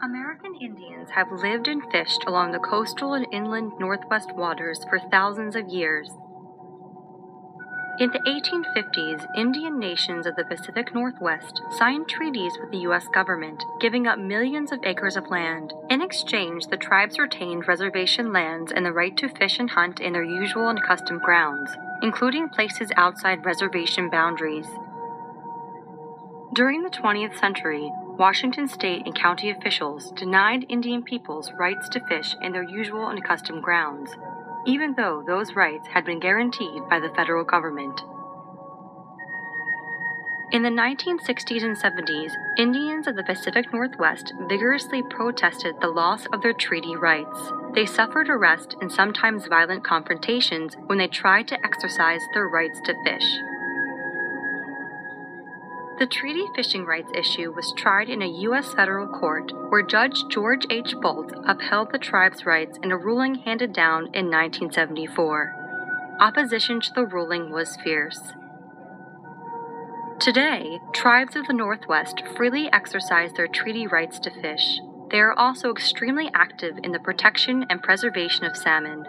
American Indians have lived and fished along the coastal and inland northwest waters for thousands of years. In the 1850s, Indian nations of the Pacific Northwest signed treaties with the U.S. government, giving up millions of acres of land. In exchange, the tribes retained reservation lands and the right to fish and hunt in their usual and custom grounds, including places outside reservation boundaries. During the 20th century, Washington state and county officials denied Indian peoples rights to fish in their usual and custom grounds, even though those rights had been guaranteed by the federal government. In the 1960s and 70s, Indians of the Pacific Northwest vigorously protested the loss of their treaty rights. They suffered arrest and sometimes violent confrontations when they tried to exercise their rights to fish. The treaty fishing rights issue was tried in a U.S. federal court where Judge George H. Boldt upheld the tribe's rights in a ruling handed down in 1974. Opposition to the ruling was fierce. Today, tribes of the Northwest freely exercise their treaty rights to fish. They are also extremely active in the protection and preservation of salmon.